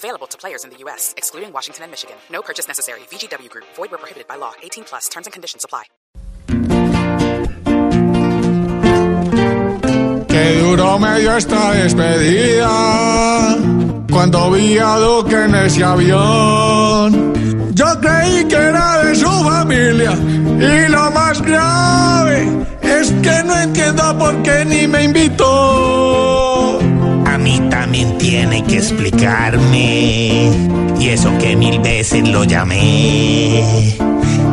Available to players in the U.S., excluding Washington and Michigan. No purchase necessary. VGW Group. Void where prohibited by law. 18 plus. Terms and conditions apply. Qué duro me dio esta despedida cuando vi a Duque en ese avión. Yo creí que era de su familia y lo más grave es que no entiendo por qué ni me invitó. Tiene que explicarme. Y eso que mil veces lo llamé.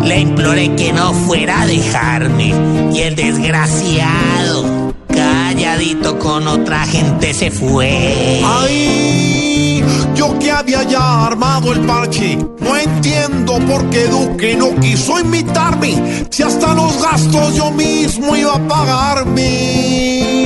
Le imploré que no fuera a dejarme. Y el desgraciado, calladito con otra gente, se fue. Ay, yo que había ya armado el parche. No entiendo por qué Duque no quiso invitarme. Si hasta los gastos yo mismo iba a pagarme.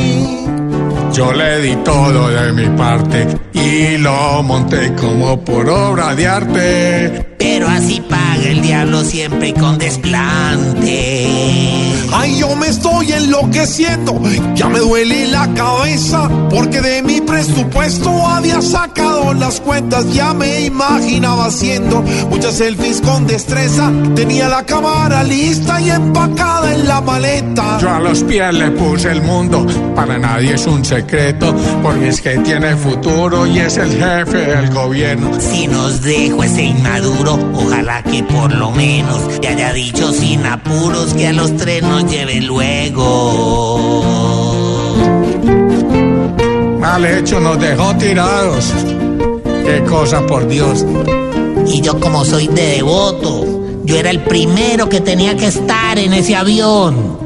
Yo le di todo de mi parte y lo monté como por obra de arte. Pero así paga el diablo siempre con desplante. Ay, yo me estoy enloqueciendo. Ya me duele la cabeza porque de mi presupuesto había sacado las cuentas. Ya me imaginaba haciendo muchas selfies con destreza. Tenía la cámara lista y empacada en la maleta. Yo a los pies le puse el mundo, para nadie es un secreto, porque es que tiene futuro y es el jefe del gobierno. Si nos dejo ese inmaduro, ojalá que por lo menos te haya dicho sin apuros que a los tres nos lleve luego. Mal hecho, nos dejó tirados. Qué cosa, por Dios. Y yo como soy de devoto, yo era el primero que tenía que estar en ese avión.